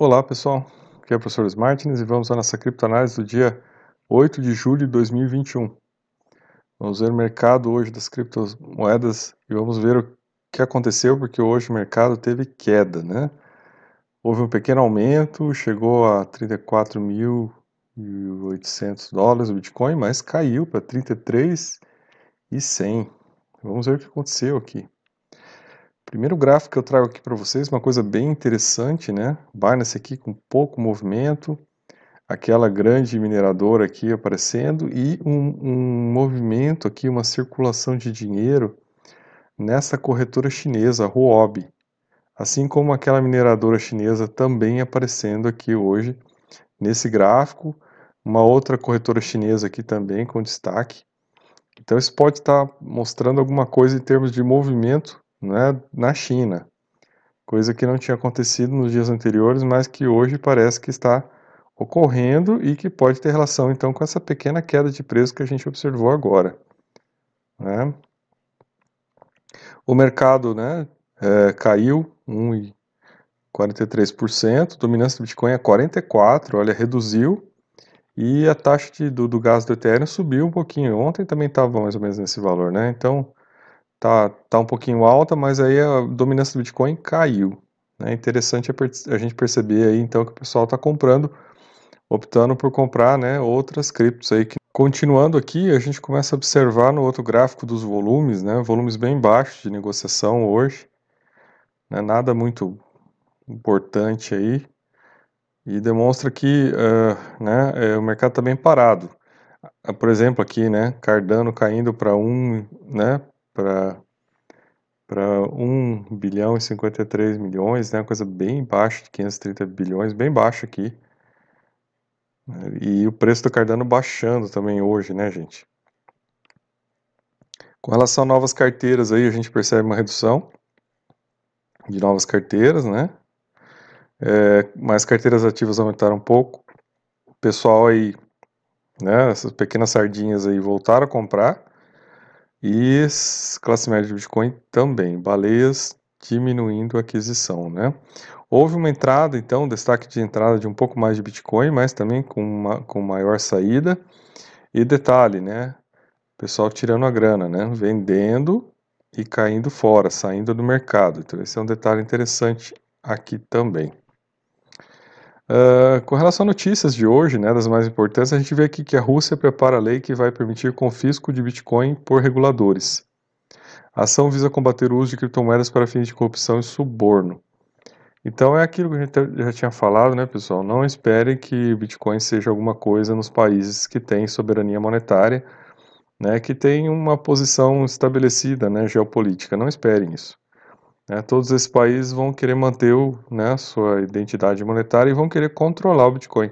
Olá pessoal, aqui é o professor Martins e vamos à nossa criptoanálise do dia 8 de julho de 2021. Vamos ver o mercado hoje das criptomoedas e vamos ver o que aconteceu porque hoje o mercado teve queda, né? Houve um pequeno aumento, chegou a 34.800 dólares o Bitcoin, mas caiu para 33.100. Vamos ver o que aconteceu aqui. Primeiro gráfico que eu trago aqui para vocês, uma coisa bem interessante, né? Binance aqui com pouco movimento, aquela grande mineradora aqui aparecendo e um, um movimento aqui, uma circulação de dinheiro nessa corretora chinesa, Huobi. Assim como aquela mineradora chinesa também aparecendo aqui hoje nesse gráfico, uma outra corretora chinesa aqui também com destaque. Então isso pode estar mostrando alguma coisa em termos de movimento né, na China, coisa que não tinha acontecido nos dias anteriores, mas que hoje parece que está ocorrendo e que pode ter relação então com essa pequena queda de preço que a gente observou agora. Né? O mercado né, é, caiu 1,43%, dominância do Bitcoin é 44%, olha, reduziu, e a taxa de, do, do gás do Ethereum subiu um pouquinho. Ontem também estava mais ou menos nesse valor, né? Então, tá, tá um pouquinho alta, mas aí a dominância do Bitcoin caiu. É interessante a gente perceber aí então que o pessoal está comprando, optando por comprar né, outras criptos aí. Continuando aqui, a gente começa a observar no outro gráfico dos volumes, né, volumes bem baixos de negociação hoje, né, nada muito importante aí, e demonstra que uh, né, é, o mercado está bem parado. Por exemplo, aqui, né, Cardano caindo para um, né, para para 1 bilhão e 53 milhões, né, uma coisa bem baixa, de 530 bilhões, bem baixa aqui. E o preço do Cardano baixando também hoje, né, gente? Com relação a novas carteiras aí, a gente percebe uma redução de novas carteiras, né? É, mais carteiras ativas aumentaram um pouco. O pessoal aí, né, essas pequenas sardinhas aí voltaram a comprar. E classe média de Bitcoin também, baleias diminuindo a aquisição, né? Houve uma entrada, então, destaque de entrada de um pouco mais de Bitcoin, mas também com, uma, com maior saída. E detalhe, né? Pessoal tirando a grana, né? Vendendo e caindo fora, saindo do mercado. Então, esse é um detalhe interessante aqui também. Uh, com relação a notícias de hoje, né, das mais importantes, a gente vê aqui que a Rússia prepara a lei que vai permitir confisco de Bitcoin por reguladores. A ação visa combater o uso de criptomoedas para fins de corrupção e suborno. Então é aquilo que a gente já tinha falado, né, pessoal? Não esperem que Bitcoin seja alguma coisa nos países que têm soberania monetária, né, que tem uma posição estabelecida, né, geopolítica. Não esperem isso. Né? Todos esses países vão querer manter o, né, sua identidade monetária e vão querer controlar o Bitcoin.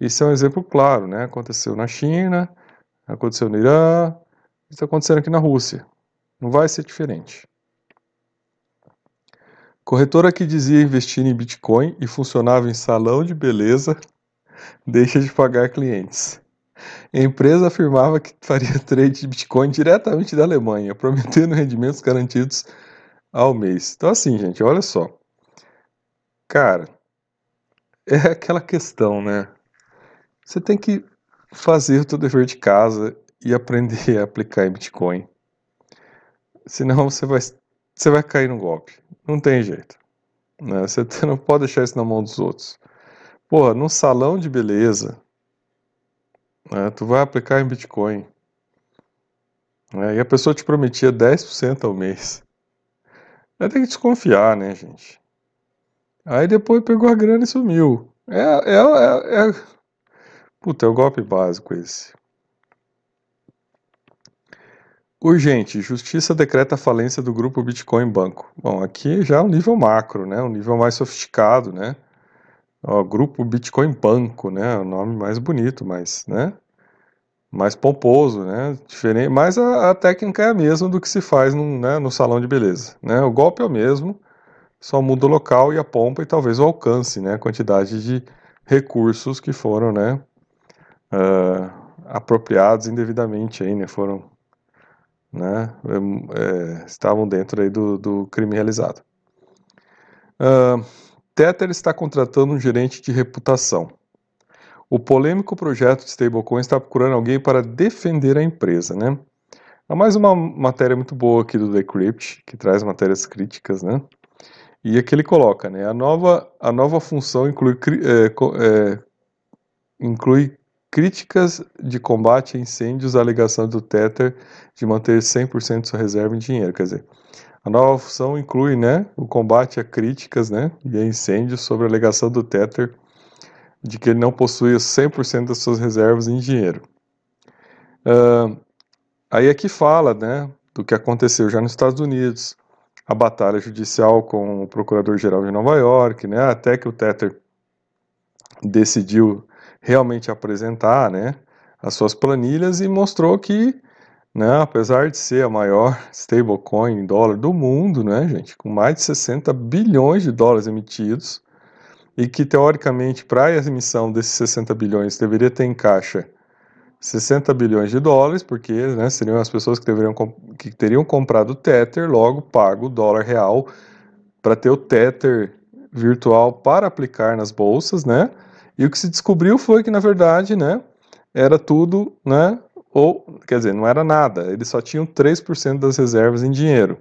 Isso é um exemplo claro, né? Aconteceu na China, aconteceu no Irã, está acontecendo aqui na Rússia. Não vai ser diferente. Corretora que dizia investir em Bitcoin e funcionava em salão de beleza deixa de pagar clientes. A empresa afirmava que faria trade de Bitcoin diretamente da Alemanha, prometendo rendimentos garantidos ao mês. Então, assim, gente, olha só. Cara, é aquela questão, né? Você tem que fazer o dever de casa e aprender a aplicar em Bitcoin. Senão você vai, você vai cair no golpe. Não tem jeito. Né? Você não pode deixar isso na mão dos outros. Porra, num salão de beleza, né, tu vai aplicar em Bitcoin. Né, e a pessoa te prometia 10% ao mês. Vai ter que desconfiar, né, gente? Aí depois pegou a grana e sumiu. É, é, é, é... Puta, é o golpe básico esse. Urgente, Justiça decreta a falência do grupo Bitcoin Banco. Bom, aqui já é um nível macro, né? Um nível mais sofisticado, né? O grupo Bitcoin Banco, né? O nome mais bonito, mas, né? Mais pomposo, né? Diferente, mas a, a, técnica é a mesma do que se faz num, né, no salão de beleza, né? O golpe é o mesmo, só muda o local e a pompa e talvez o alcance, né? A quantidade de recursos que foram, né? Uh, apropriados indevidamente aí, né? Foram, né? É, estavam dentro aí do, do crime realizado. Uh, Tether está contratando um gerente de reputação. O polêmico projeto de stablecoin está procurando alguém para defender a empresa, né? Há mais uma matéria muito boa aqui do Decrypt, que traz matérias críticas, né? E aqui ele coloca, né? A nova, a nova função inclui, é, é, inclui críticas de combate a incêndios à alegação do Tether de manter 100% de sua reserva em dinheiro. Quer dizer, a nova função inclui né, o combate a críticas né, e a incêndios sobre a alegação do Tether de que ele não possui 100% das suas reservas em dinheiro. Uh, aí aqui fala né, do que aconteceu já nos Estados Unidos, a batalha judicial com o Procurador-Geral de Nova York, né, até que o Tether decidiu realmente apresentar né, as suas planilhas e mostrou que, né, apesar de ser a maior stablecoin em dólar do mundo, né, gente, com mais de 60 bilhões de dólares emitidos, e que teoricamente para a emissão desses 60 bilhões deveria ter em caixa 60 bilhões de dólares, porque né, seriam as pessoas que, deveriam, que teriam comprado o Tether, logo pago o dólar real para ter o Tether virtual para aplicar nas bolsas, né? E o que se descobriu foi que, na verdade, né, era tudo, né, ou, quer dizer, não era nada, eles só tinham 3% das reservas em dinheiro.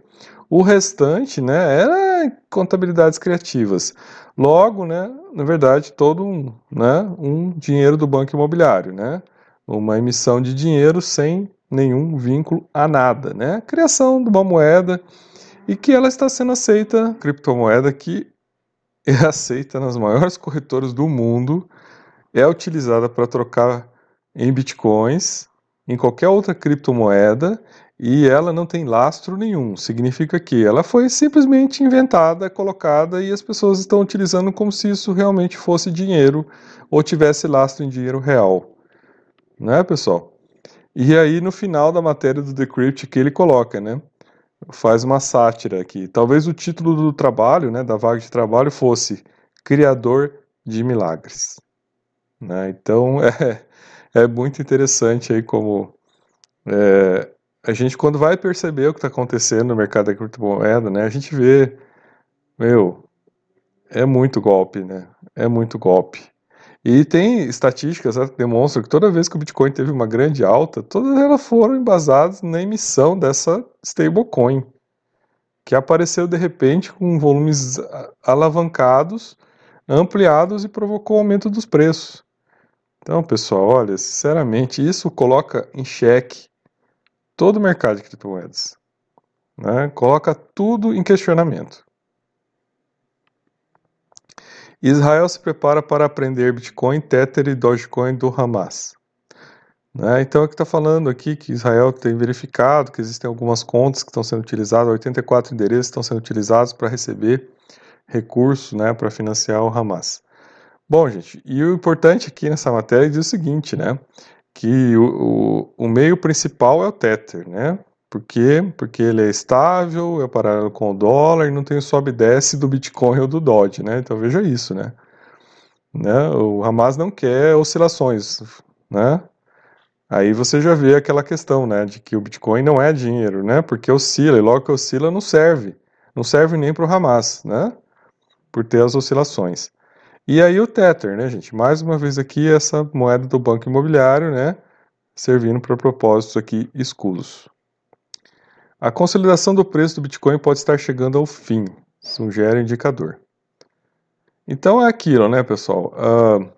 O restante, né, era contabilidades criativas. Logo, né, na verdade, todo um, né, um dinheiro do banco imobiliário, né, uma emissão de dinheiro sem nenhum vínculo a nada, né, criação de uma moeda e que ela está sendo aceita, criptomoeda que é aceita nas maiores corretoras do mundo, é utilizada para trocar em bitcoins, em qualquer outra criptomoeda, e ela não tem lastro nenhum. Significa que ela foi simplesmente inventada, colocada e as pessoas estão utilizando como se isso realmente fosse dinheiro ou tivesse lastro em dinheiro real. Né, pessoal? E aí no final da matéria do Decrypt que ele coloca, né? faz uma sátira aqui. Talvez o título do trabalho, né, da vaga de trabalho, fosse Criador de Milagres. Né? Então é, é muito interessante aí como é, a gente quando vai perceber o que está acontecendo no mercado da criptomoeda, né, a gente vê, meu, é muito golpe, né? É muito golpe. E tem estatísticas né, que demonstram que toda vez que o Bitcoin teve uma grande alta, todas elas foram embasadas na emissão dessa stablecoin, que apareceu de repente com volumes alavancados, ampliados e provocou aumento dos preços. Então, pessoal, olha, sinceramente, isso coloca em xeque todo o mercado de criptomoedas. Né? Coloca tudo em questionamento. Israel se prepara para aprender Bitcoin, Tether e Dogecoin do Hamas. Né? Então, é que está falando aqui que Israel tem verificado que existem algumas contas que estão sendo utilizadas, 84 endereços estão sendo utilizados para receber recursos né, para financiar o Hamas. Bom, gente, e o importante aqui nessa matéria diz o seguinte, né? Que o, o, o meio principal é o Tether, né? Por quê? Porque ele é estável, é paralelo com o dólar e não tem o sobe e desce do Bitcoin ou do Dodge, né? Então veja isso, né? né? O Hamas não quer oscilações, né? Aí você já vê aquela questão, né, de que o Bitcoin não é dinheiro, né? Porque oscila e logo que oscila não serve, não serve nem para o Hamas, né? Por ter as oscilações. E aí o Tether, né, gente? Mais uma vez aqui essa moeda do banco imobiliário, né? Servindo para propósitos aqui escusos. A consolidação do preço do Bitcoin pode estar chegando ao fim, sugere indicador. Então é aquilo, né, pessoal? Uh,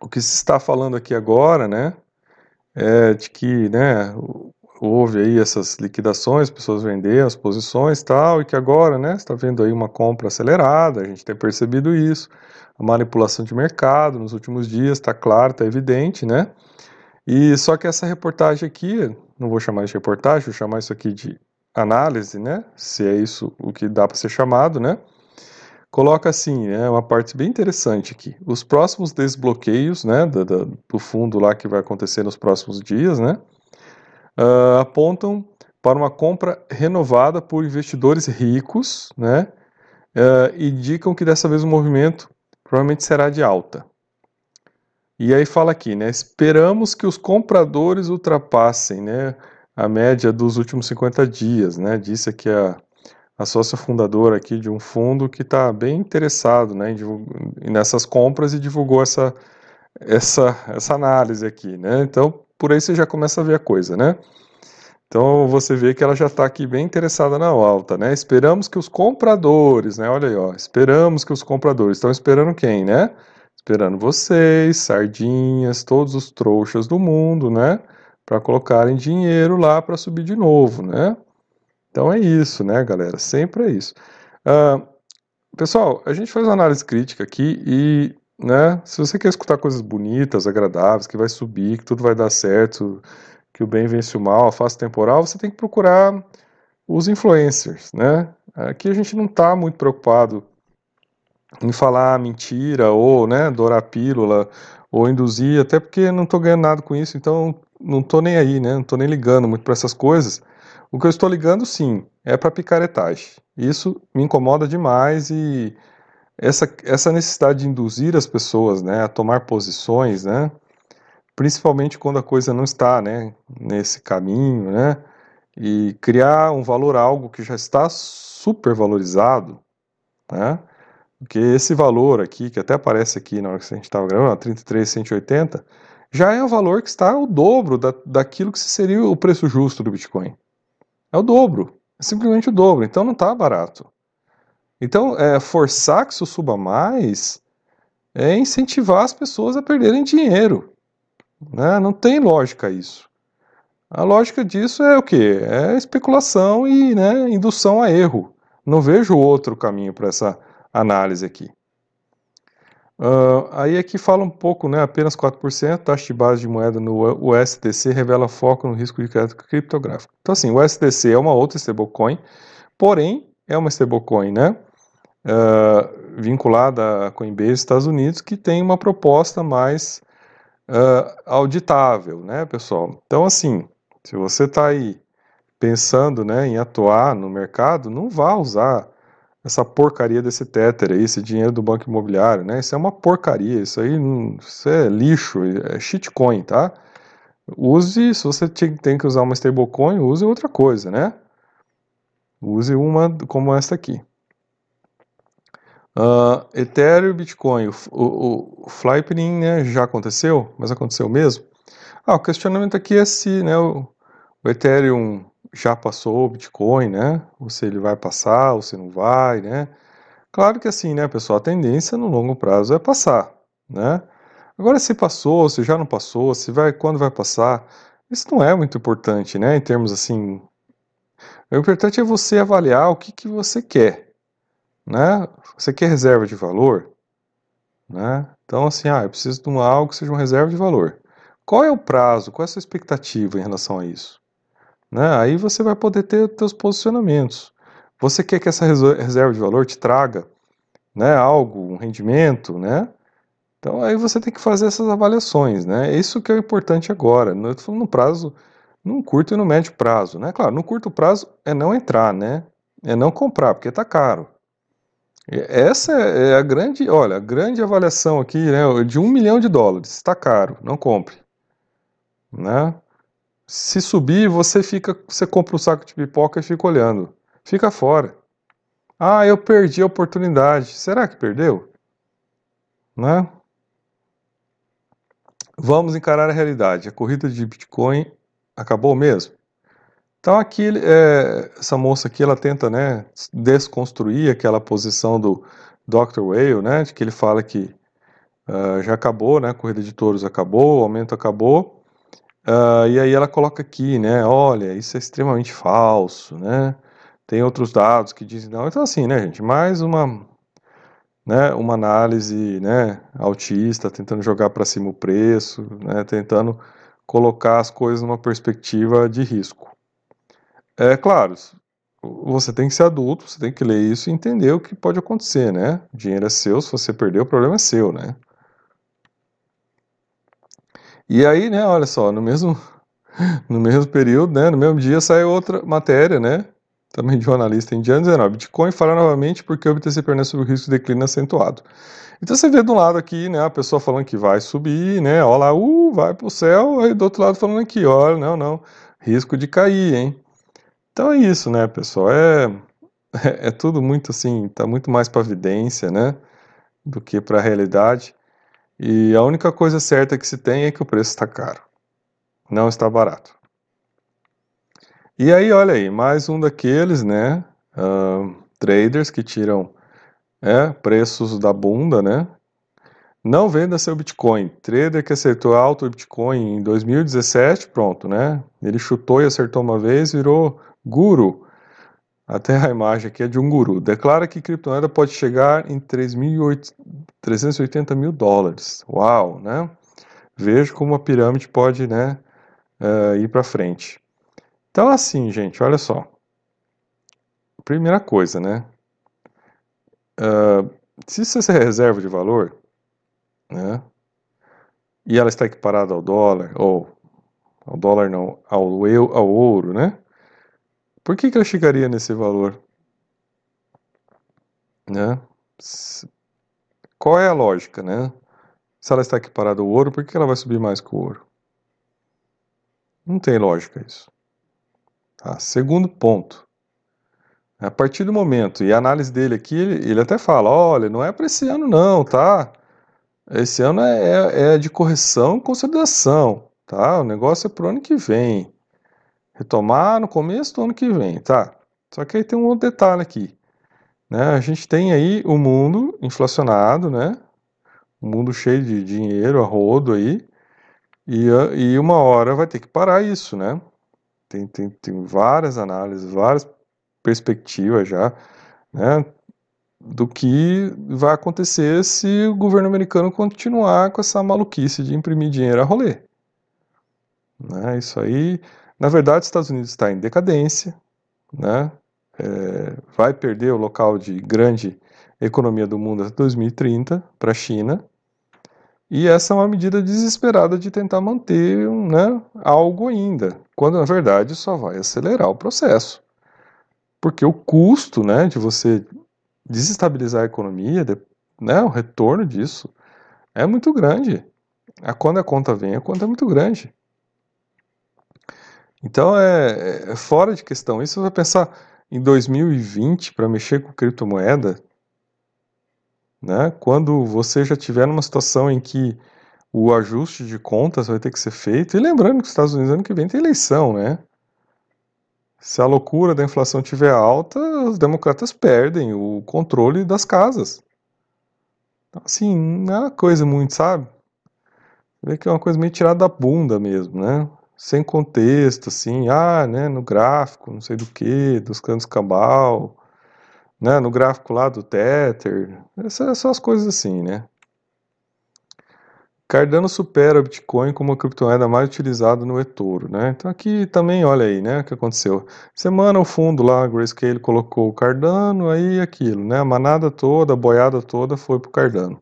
o que se está falando aqui agora, né, é de que, né, houve aí essas liquidações, pessoas venderam as posições tal, e que agora, né, está vendo aí uma compra acelerada, a gente tem percebido isso, a manipulação de mercado nos últimos dias, está claro, está evidente, né, e só que essa reportagem aqui, não vou chamar de reportagem, vou chamar isso aqui de análise, né? Se é isso o que dá para ser chamado, né? Coloca assim, é uma parte bem interessante aqui. Os próximos desbloqueios, né, do, do fundo lá que vai acontecer nos próximos dias, né, uh, apontam para uma compra renovada por investidores ricos, né, uh, indicam que dessa vez o movimento provavelmente será de alta. E aí fala aqui, né? Esperamos que os compradores ultrapassem, né, a média dos últimos 50 dias, né? Disse aqui a, a sócia fundadora aqui de um fundo que está bem interessado né, em, nessas compras e divulgou essa, essa, essa análise aqui, né? Então, por aí você já começa a ver a coisa, né? Então você vê que ela já está aqui bem interessada na alta, né? Esperamos que os compradores, né? Olha aí, ó, esperamos que os compradores estão esperando quem, né? Esperando vocês, sardinhas, todos os trouxas do mundo, né? Para colocarem dinheiro lá para subir de novo, né? Então é isso, né, galera? Sempre é isso. Uh, pessoal, a gente faz uma análise crítica aqui e, né, se você quer escutar coisas bonitas, agradáveis, que vai subir, que tudo vai dar certo, que o bem vence o mal, a face temporal, você tem que procurar os influencers, né? Aqui a gente não está muito preocupado em falar mentira ou, né, dourar pílula ou induzir, até porque não estou ganhando nada com isso, então não estou nem aí, né? Não estou nem ligando muito para essas coisas. O que eu estou ligando, sim, é para picaretagem. Isso me incomoda demais e essa, essa necessidade de induzir as pessoas, né, a tomar posições, né, principalmente quando a coisa não está, né, nesse caminho, né, e criar um valor algo que já está super valorizado, né, porque esse valor aqui, que até aparece aqui na hora que a gente estava gravando, 33,180, já é o valor que está o dobro da, daquilo que seria o preço justo do Bitcoin. É o dobro, é simplesmente o dobro, então não está barato. Então, é, forçar que isso suba mais é incentivar as pessoas a perderem dinheiro. Né? Não tem lógica isso. A lógica disso é o que? É especulação e né, indução a erro. Não vejo outro caminho para essa análise aqui. Uh, aí aqui fala um pouco, né, apenas 4%, taxa de base de moeda no USDC revela foco no risco de crédito criptográfico. Então assim, o USDC é uma outra stablecoin, porém é uma stablecoin, né, uh, vinculada a Coinbase Estados Unidos, que tem uma proposta mais uh, auditável, né, pessoal? Então, assim, se você está aí pensando né, em atuar no mercado, não vá usar essa porcaria desse Tether aí, esse dinheiro do banco imobiliário, né? Isso é uma porcaria, isso aí isso é lixo, é shitcoin, tá? Use, se você tem que usar uma stablecoin, use outra coisa, né? Use uma como esta aqui. Uh, Ethereum e Bitcoin, o, o, o Flypening né, já aconteceu, mas aconteceu mesmo? Ah, o questionamento aqui é se né, o, o Ethereum já passou o Bitcoin, né? Ou se ele vai passar, ou se não vai, né? Claro que assim, né, pessoal, a tendência no longo prazo é passar, né? Agora, se passou, se já não passou, se vai, quando vai passar, isso não é muito importante, né? Em termos assim, o importante é você avaliar o que, que você quer, né? Você quer reserva de valor, né? Então assim, ah, eu preciso de algo que seja uma reserva de valor. Qual é o prazo? Qual é a sua expectativa em relação a isso? Né? Aí você vai poder ter seus posicionamentos. Você quer que essa reserva de valor te traga, né, algo, um rendimento, né? Então aí você tem que fazer essas avaliações, né? Isso que é importante agora. Não estou falando no prazo, num curto e no médio prazo, né? Claro, no curto prazo é não entrar, né? É não comprar, porque está caro. Essa é a grande, olha, a grande avaliação aqui, né, de um milhão de dólares. Está caro, não compre. Né? Se subir, você fica, você compra um saco de pipoca e fica olhando. Fica fora. Ah, eu perdi a oportunidade. Será que perdeu? Né? Vamos encarar a realidade. A corrida de Bitcoin acabou mesmo? Então aqui é, essa moça aqui ela tenta né, desconstruir aquela posição do Dr. Whale, né, de que ele fala que uh, já acabou, né, a corrida de touros acabou, o aumento acabou, uh, e aí ela coloca aqui, né, olha, isso é extremamente falso, né, tem outros dados que dizem não, então assim, né, gente, mais uma né, uma análise né, autista, tentando jogar para cima o preço, né, tentando colocar as coisas numa perspectiva de risco. É claro, você tem que ser adulto, você tem que ler isso e entender o que pode acontecer, né? O dinheiro é seu, se você perder, o problema é seu, né? E aí, né, olha só, no mesmo, no mesmo período, né, no mesmo dia saiu outra matéria, né, também de um analista indiano, dizendo, Bitcoin fala novamente porque o BTC permanece sob o risco de declínio acentuado. Então você vê do lado aqui, né, a pessoa falando que vai subir, né, ó lá, uh, vai pro céu, aí do outro lado falando aqui, olha, não, não, risco de cair, hein. Então é isso, né, pessoal? É, é, é tudo muito assim, tá muito mais para evidência, né, do que para a realidade. E a única coisa certa que se tem é que o preço está caro, não está barato. E aí, olha aí, mais um daqueles, né, uh, traders que tiram é, preços da bunda, né? Não venda seu Bitcoin. Trader que acertou alto o Bitcoin em 2017, pronto, né? Ele chutou e acertou uma vez, virou guru. Até a imagem aqui é de um guru. Declara que criptomoeda pode chegar em 380 mil dólares. Uau, né? Veja como a pirâmide pode, né, uh, ir para frente. Então, assim, gente, olha só. Primeira coisa, né? Uh, se isso é reserva de valor, né? E ela está equiparada ao dólar, ou ao dólar não, ao, eu, ao ouro, né? Por que, que ela chegaria nesse valor? Né? Qual é a lógica, né? Se ela está equiparada ao ouro, por que ela vai subir mais que o ouro? Não tem lógica isso. Tá? Segundo ponto. A partir do momento, e a análise dele aqui, ele, ele até fala, olha, não é para esse ano não, tá? Esse ano é, é, é de correção e consolidação, tá? O negócio é pro ano que vem. Retomar no começo do ano que vem, tá? Só que aí tem um outro detalhe aqui. Né? A gente tem aí o mundo inflacionado, né? Um mundo cheio de dinheiro a rodo aí. E, e uma hora vai ter que parar isso, né? Tem, tem, tem várias análises, várias perspectivas já, né? Do que vai acontecer se o governo americano continuar com essa maluquice de imprimir dinheiro a rolê. Né? Isso aí, na verdade, os Estados Unidos está em decadência, né? É, vai perder o local de grande economia do mundo até 2030 para a China, e essa é uma medida desesperada de tentar manter né, algo ainda, quando na verdade só vai acelerar o processo. Porque o custo né, de você desestabilizar a economia, de, né, o retorno disso, é muito grande. A, quando a conta vem, a conta é muito grande. Então é, é fora de questão. Isso vai pensar em 2020 para mexer com criptomoeda, né? Quando você já tiver numa situação em que o ajuste de contas vai ter que ser feito, e lembrando que os Estados Unidos ano que vem tem eleição, né? Se a loucura da inflação estiver alta, os democratas perdem o controle das casas. Então, assim, não é uma coisa muito, sabe? Vê que é uma coisa meio tirada da bunda mesmo, né? Sem contexto, assim, ah, né, no gráfico, não sei do que, dos cantos cabal, né, no gráfico lá do Tether, essas são as coisas assim, né. Cardano supera o Bitcoin como a criptomoeda mais utilizada no eToro, né? Então aqui também, olha aí, né, o que aconteceu. Semana o fundo lá, a Grayscale colocou o Cardano, aí aquilo, né? A manada toda, a boiada toda foi pro Cardano.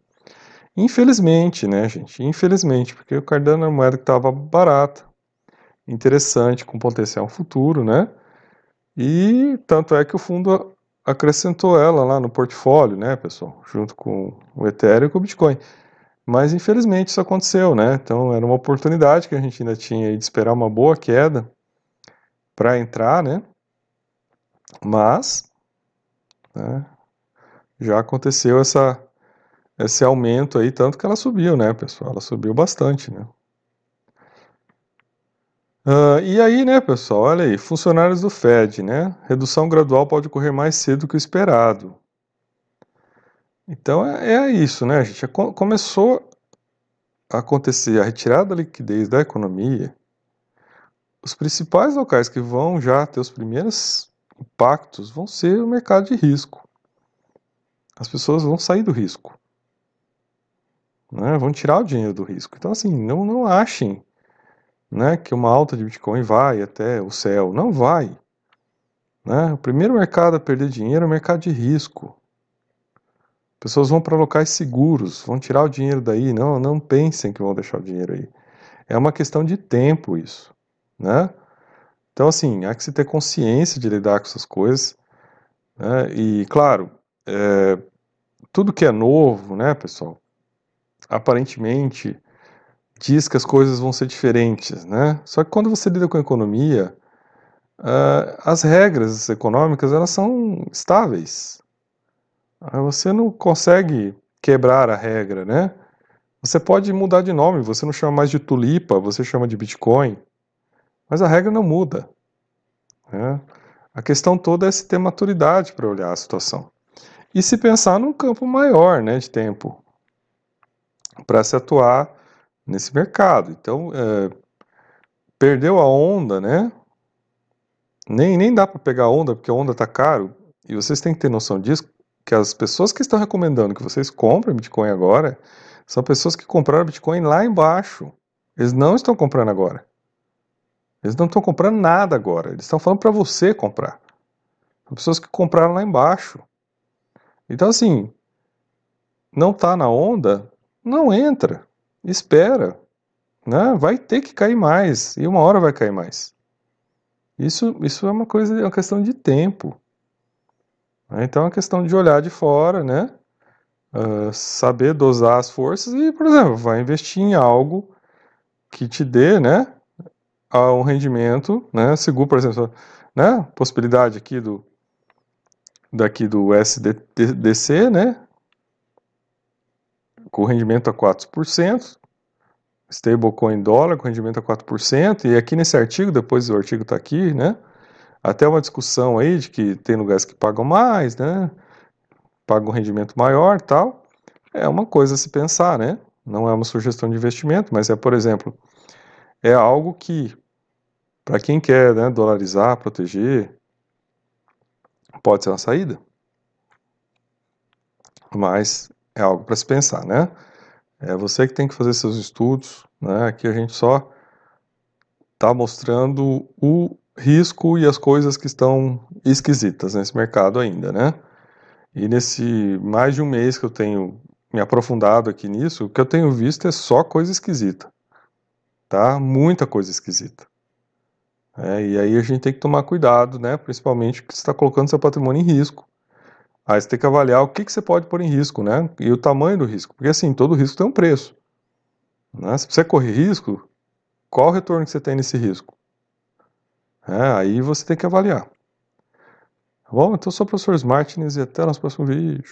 Infelizmente, né, gente? Infelizmente, porque o Cardano é uma moeda que estava barata, interessante, com potencial futuro, né? E tanto é que o fundo acrescentou ela lá no portfólio, né, pessoal, junto com o Ethereum e com o Bitcoin. Mas infelizmente isso aconteceu, né? Então era uma oportunidade que a gente ainda tinha de esperar uma boa queda para entrar, né? Mas né, já aconteceu essa, esse aumento aí, tanto que ela subiu, né, pessoal? Ela subiu bastante, né? Uh, e aí, né, pessoal, olha aí, funcionários do Fed, né? Redução gradual pode ocorrer mais cedo que o esperado. Então é, é isso, né, gente? Começou a acontecer a retirada da liquidez da economia. Os principais locais que vão já ter os primeiros impactos vão ser o mercado de risco. As pessoas vão sair do risco. Né? Vão tirar o dinheiro do risco. Então, assim, não, não achem né, que uma alta de Bitcoin vai até o céu. Não vai. Né? O primeiro mercado a perder dinheiro é o mercado de risco. Pessoas vão para locais seguros, vão tirar o dinheiro daí. Não, não pensem que vão deixar o dinheiro aí. É uma questão de tempo isso. Né? Então, assim, há que se ter consciência de lidar com essas coisas. Né? E, claro, é, tudo que é novo, né, pessoal, aparentemente diz que as coisas vão ser diferentes, né? Só que quando você lida com economia, uh, as regras econômicas elas são estáveis. Uh, você não consegue quebrar a regra, né? Você pode mudar de nome, você não chama mais de tulipa, você chama de Bitcoin, mas a regra não muda. Né? A questão toda é se ter maturidade para olhar a situação. E se pensar num campo maior né, de tempo para se atuar nesse mercado. Então, é, perdeu a onda, né? Nem, nem dá para pegar onda, porque a onda está caro. E vocês têm que ter noção disso, que as pessoas que estão recomendando que vocês comprem Bitcoin agora são pessoas que compraram Bitcoin lá embaixo. Eles não estão comprando agora. Eles não estão comprando nada agora. Eles estão falando para você comprar. São pessoas que compraram lá embaixo. Então, assim, não está na onda, não entra. Espera. Né? Vai ter que cair mais. E uma hora vai cair mais. Isso, isso é uma coisa, é uma questão de tempo. Então é uma questão de olhar de fora, né? Uh, saber dosar as forças e, por exemplo, vai investir em algo que te dê, né, um rendimento, né, seguro, por exemplo, né, possibilidade aqui do daqui do SDC, né, com rendimento a 4%, stablecoin dólar com rendimento a 4%, e aqui nesse artigo, depois o artigo está aqui, né, até uma discussão aí de que tem lugares que pagam mais, né? Pagam um rendimento maior tal. É uma coisa a se pensar, né? Não é uma sugestão de investimento, mas é, por exemplo, é algo que, para quem quer né, dolarizar, proteger, pode ser uma saída. Mas é algo para se pensar, né? É você que tem que fazer seus estudos, né? Aqui a gente só está mostrando o risco e as coisas que estão esquisitas nesse mercado ainda, né? E nesse mais de um mês que eu tenho me aprofundado aqui nisso, o que eu tenho visto é só coisa esquisita, tá? Muita coisa esquisita. É, e aí a gente tem que tomar cuidado, né? Principalmente você está colocando seu patrimônio em risco. Aí você tem que avaliar o que, que você pode pôr em risco, né? E o tamanho do risco. Porque assim, todo risco tem um preço. Né? Se você correr risco, qual o retorno que você tem nesse risco? É, aí você tem que avaliar. Tá bom? Então, eu sou o professor Martins e até o nosso próximo vídeo.